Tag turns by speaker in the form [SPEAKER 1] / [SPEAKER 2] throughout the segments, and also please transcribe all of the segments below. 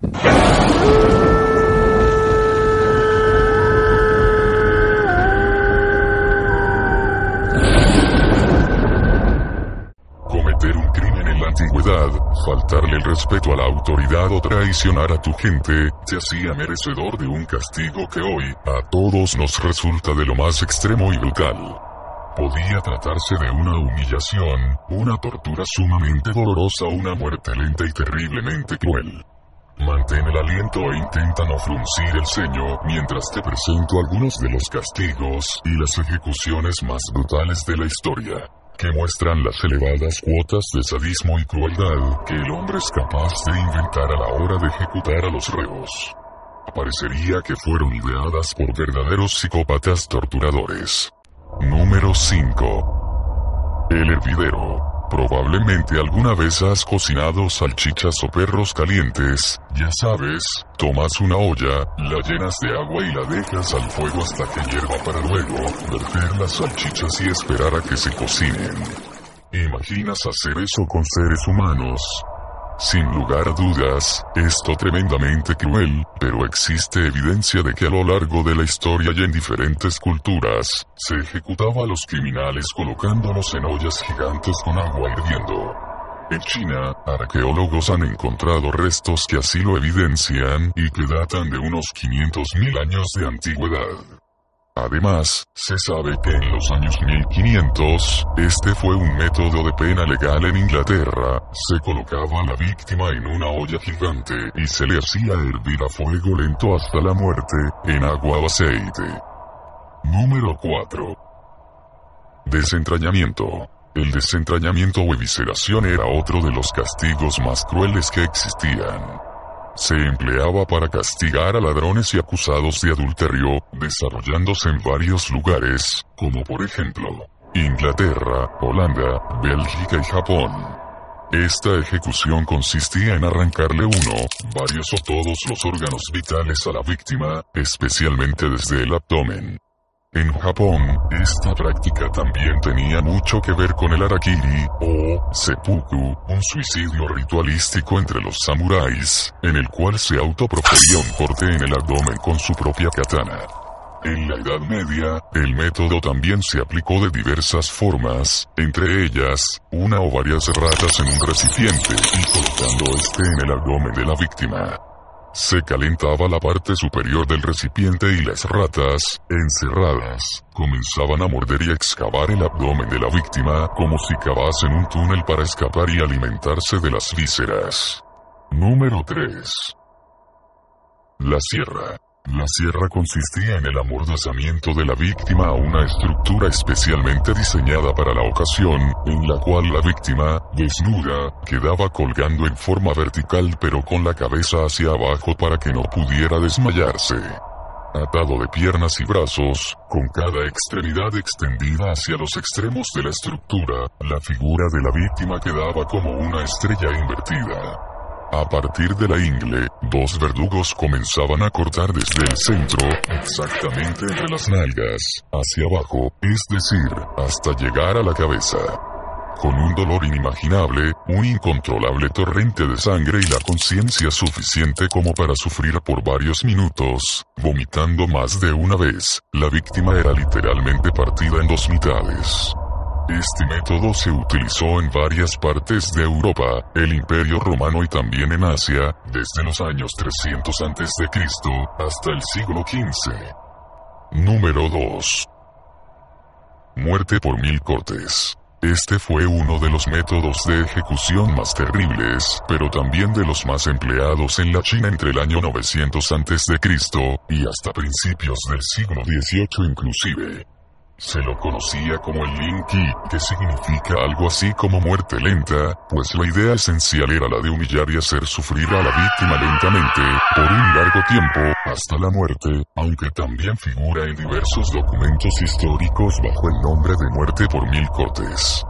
[SPEAKER 1] Cometer un crimen en la antigüedad, faltarle el respeto a la autoridad o traicionar a tu gente, te hacía merecedor de un castigo que hoy, a todos nos resulta de lo más extremo y brutal. Podía tratarse de una humillación, una tortura sumamente dolorosa una muerte lenta y terriblemente cruel. Mantén el aliento e intenta no fruncir el ceño mientras te presento algunos de los castigos y las ejecuciones más brutales de la historia, que muestran las elevadas cuotas de sadismo y crueldad que el hombre es capaz de inventar a la hora de ejecutar a los reos. Parecería que fueron ideadas por verdaderos psicópatas torturadores. Número 5. El hervidero. Probablemente alguna vez has cocinado salchichas o perros calientes, ya sabes, tomas una olla, la llenas de agua y la dejas al fuego hasta que hierva para luego verter las salchichas y esperar a que se cocinen. ¿Imaginas hacer eso con seres humanos? Sin lugar a dudas, esto tremendamente cruel, pero existe evidencia de que a lo largo de la historia y en diferentes culturas, se ejecutaba a los criminales colocándolos en ollas gigantes con agua hirviendo. En China, arqueólogos han encontrado restos que así lo evidencian y que datan de unos 500.000 años de antigüedad. Además, se sabe que en los años 1500, este fue un método de pena legal en Inglaterra. Se colocaba a la víctima en una olla gigante y se le hacía hervir a fuego lento hasta la muerte, en agua o aceite. Número 4. Desentrañamiento. El desentrañamiento o evisceración era otro de los castigos más crueles que existían se empleaba para castigar a ladrones y acusados de adulterio, desarrollándose en varios lugares, como por ejemplo, Inglaterra, Holanda, Bélgica y Japón. Esta ejecución consistía en arrancarle uno, varios o todos los órganos vitales a la víctima, especialmente desde el abdomen. En Japón, esta práctica también tenía mucho que ver con el arakiri, o seppuku, un suicidio ritualístico entre los samuráis, en el cual se autoprofería un corte en el abdomen con su propia katana. En la Edad Media, el método también se aplicó de diversas formas, entre ellas, una o varias ratas en un recipiente y colocando este en el abdomen de la víctima. Se calentaba la parte superior del recipiente y las ratas, encerradas, comenzaban a morder y excavar el abdomen de la víctima como si cavasen un túnel para escapar y alimentarse de las vísceras. Número 3. La sierra. La sierra consistía en el amordazamiento de la víctima a una estructura especialmente diseñada para la ocasión, en la cual la víctima, desnuda, quedaba colgando en forma vertical pero con la cabeza hacia abajo para que no pudiera desmayarse. Atado de piernas y brazos, con cada extremidad extendida hacia los extremos de la estructura, la figura de la víctima quedaba como una estrella invertida. A partir de la ingle, dos verdugos comenzaban a cortar desde el centro, exactamente entre las nalgas, hacia abajo, es decir, hasta llegar a la cabeza. Con un dolor inimaginable, un incontrolable torrente de sangre y la conciencia suficiente como para sufrir por varios minutos, vomitando más de una vez, la víctima era literalmente partida en dos mitades. Este método se utilizó en varias partes de Europa, el Imperio Romano y también en Asia, desde los años 300 a.C. hasta el siglo XV. Número 2. Muerte por mil cortes. Este fue uno de los métodos de ejecución más terribles, pero también de los más empleados en la China entre el año 900 a.C. y hasta principios del siglo XVIII inclusive. Se lo conocía como el Linky, que significa algo así como muerte lenta, pues la idea esencial era la de humillar y hacer sufrir a la víctima lentamente, por un largo tiempo, hasta la muerte, aunque también figura en diversos documentos históricos bajo el nombre de muerte por mil cortes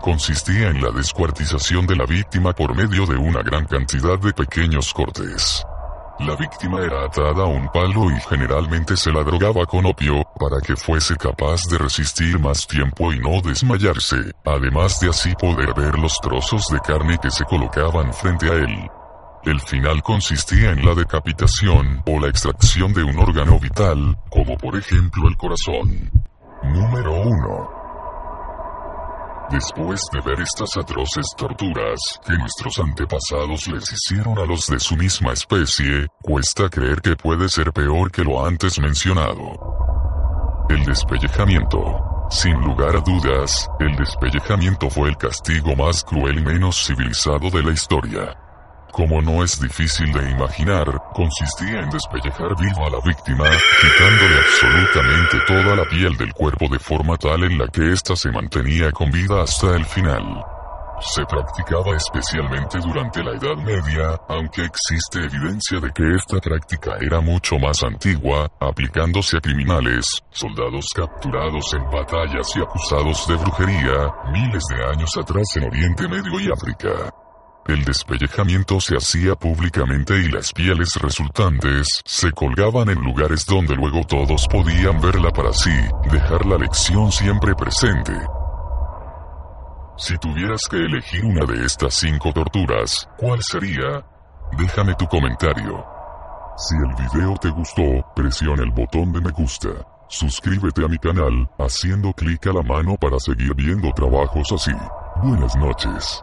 [SPEAKER 1] consistía en la descuartización de la víctima por medio de una gran cantidad de pequeños cortes. La víctima era atada a un palo y generalmente se la drogaba con opio, para que fuese capaz de resistir más tiempo y no desmayarse, además de así poder ver los trozos de carne que se colocaban frente a él. El final consistía en la decapitación o la extracción de un órgano vital, como por ejemplo el corazón. Número 1. Después de ver estas atroces torturas que nuestros antepasados les hicieron a los de su misma especie, cuesta creer que puede ser peor que lo antes mencionado. El despellejamiento. Sin lugar a dudas, el despellejamiento fue el castigo más cruel y menos civilizado de la historia. Como no es difícil de imaginar, consistía en despellejar vivo a la víctima, quitándole absolutamente toda la piel del cuerpo de forma tal en la que ésta se mantenía con vida hasta el final. Se practicaba especialmente durante la Edad Media, aunque existe evidencia de que esta práctica era mucho más antigua, aplicándose a criminales, soldados capturados en batallas y acusados de brujería, miles de años atrás en Oriente Medio y África. El despellejamiento se hacía públicamente y las pieles resultantes se colgaban en lugares donde luego todos podían verla para así dejar la lección siempre presente. Si tuvieras que elegir una de estas cinco torturas, ¿cuál sería? Déjame tu comentario. Si el video te gustó, presiona el botón de me gusta. Suscríbete a mi canal, haciendo clic a la mano para seguir viendo trabajos así. Buenas noches.